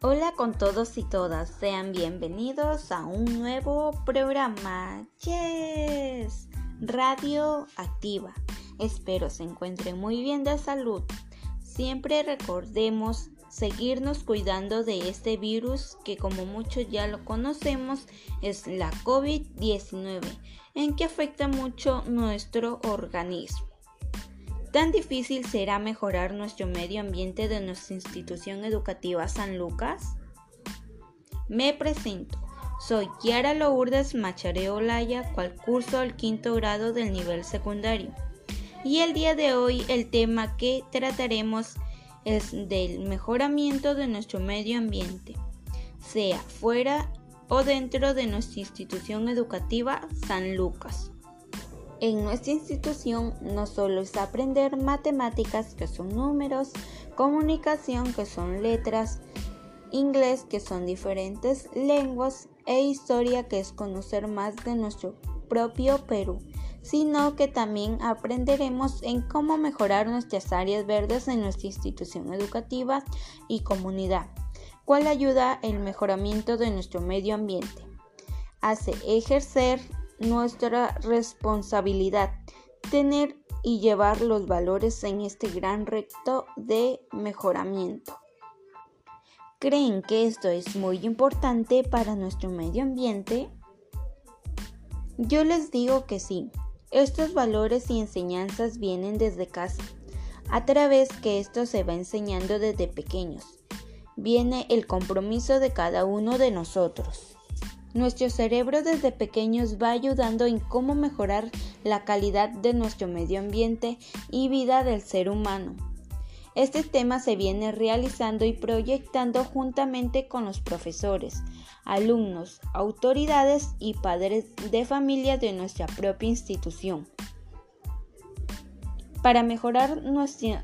Hola con todos y todas, sean bienvenidos a un nuevo programa. Yes, Radio Activa. Espero se encuentren muy bien de salud. Siempre recordemos seguirnos cuidando de este virus que como muchos ya lo conocemos es la COVID-19, en que afecta mucho nuestro organismo. ¿Tan difícil será mejorar nuestro medio ambiente de nuestra institución educativa San Lucas? Me presento. Soy Kiara Lourdes Machareo Olaya, cual curso al quinto grado del nivel secundario. Y el día de hoy el tema que trataremos es del mejoramiento de nuestro medio ambiente, sea fuera o dentro de nuestra institución educativa San Lucas. En nuestra institución no solo es aprender matemáticas, que son números, comunicación, que son letras, inglés, que son diferentes lenguas, e historia, que es conocer más de nuestro propio Perú, sino que también aprenderemos en cómo mejorar nuestras áreas verdes en nuestra institución educativa y comunidad, cual ayuda el mejoramiento de nuestro medio ambiente. Hace ejercer nuestra responsabilidad tener y llevar los valores en este gran reto de mejoramiento. ¿Creen que esto es muy importante para nuestro medio ambiente? Yo les digo que sí. Estos valores y enseñanzas vienen desde casa, a través que esto se va enseñando desde pequeños. Viene el compromiso de cada uno de nosotros. Nuestro cerebro desde pequeños va ayudando en cómo mejorar la calidad de nuestro medio ambiente y vida del ser humano. Este tema se viene realizando y proyectando juntamente con los profesores, alumnos, autoridades y padres de familia de nuestra propia institución. Para mejorar nuestro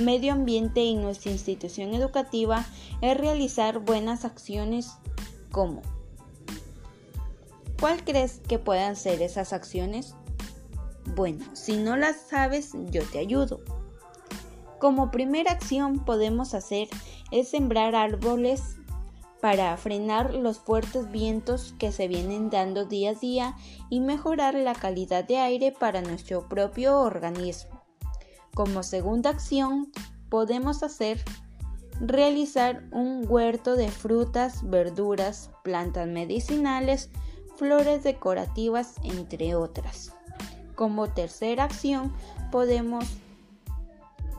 medio ambiente y nuestra institución educativa es realizar buenas acciones como ¿Cuál crees que puedan ser esas acciones? Bueno, si no las sabes, yo te ayudo. Como primera acción podemos hacer es sembrar árboles para frenar los fuertes vientos que se vienen dando día a día y mejorar la calidad de aire para nuestro propio organismo. Como segunda acción podemos hacer realizar un huerto de frutas, verduras, plantas medicinales, flores decorativas, entre otras. Como tercera acción, podemos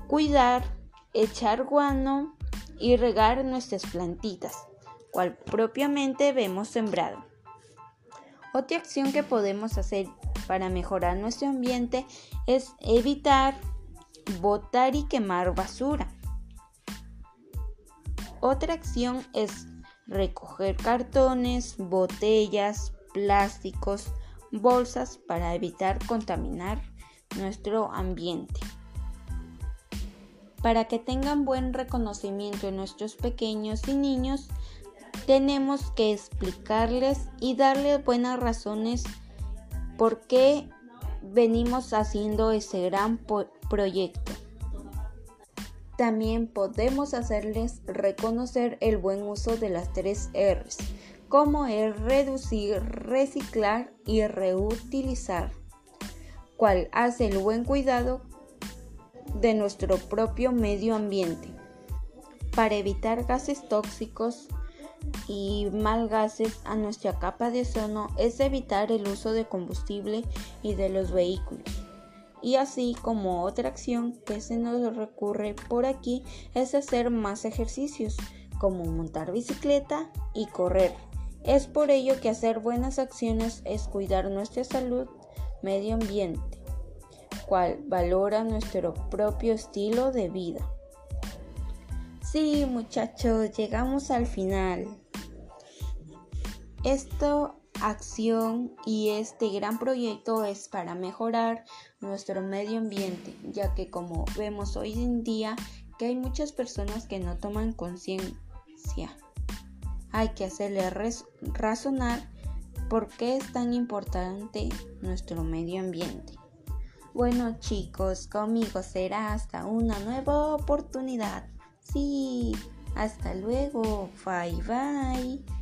cuidar, echar guano y regar nuestras plantitas, cual propiamente vemos sembrado. Otra acción que podemos hacer para mejorar nuestro ambiente es evitar botar y quemar basura. Otra acción es recoger cartones, botellas, plásticos, bolsas para evitar contaminar nuestro ambiente. Para que tengan buen reconocimiento en nuestros pequeños y niños, tenemos que explicarles y darles buenas razones por qué venimos haciendo ese gran proyecto. También podemos hacerles reconocer el buen uso de las tres R's, como es reducir, reciclar y reutilizar, cual hace el buen cuidado de nuestro propio medio ambiente para evitar gases tóxicos y mal gases a nuestra capa de ozono es evitar el uso de combustible y de los vehículos. Y así como otra acción que se nos recurre por aquí es hacer más ejercicios como montar bicicleta y correr. Es por ello que hacer buenas acciones es cuidar nuestra salud, medio ambiente, cual valora nuestro propio estilo de vida. Sí, muchachos, llegamos al final. Esta acción y este gran proyecto es para mejorar nuestro medio ambiente, ya que como vemos hoy en día que hay muchas personas que no toman conciencia hay que hacerle razonar por qué es tan importante nuestro medio ambiente. Bueno chicos, conmigo será hasta una nueva oportunidad. Sí. Hasta luego. Bye bye.